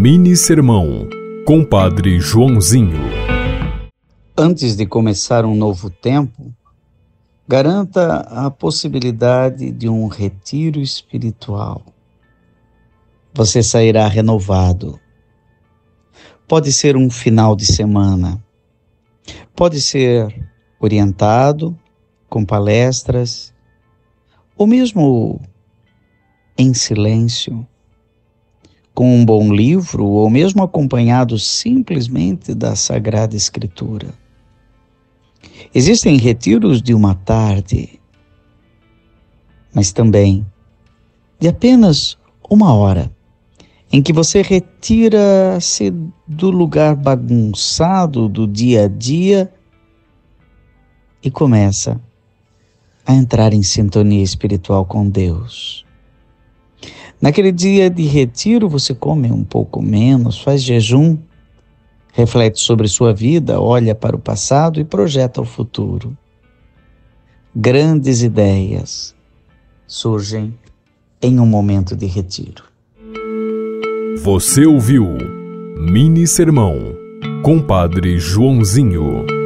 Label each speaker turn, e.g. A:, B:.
A: Mini Sermão, Compadre Joãozinho.
B: Antes de começar um novo tempo, garanta a possibilidade de um retiro espiritual. Você sairá renovado. Pode ser um final de semana, pode ser orientado com palestras, ou mesmo em silêncio com um bom livro ou mesmo acompanhado simplesmente da Sagrada Escritura. Existem retiros de uma tarde, mas também de apenas uma hora, em que você retira-se do lugar bagunçado do dia a dia e começa a entrar em sintonia espiritual com Deus. Naquele dia de retiro, você come um pouco menos, faz jejum, reflete sobre sua vida, olha para o passado e projeta o futuro. Grandes ideias surgem em um momento de retiro.
A: Você ouviu Mini Sermão, Compadre Joãozinho.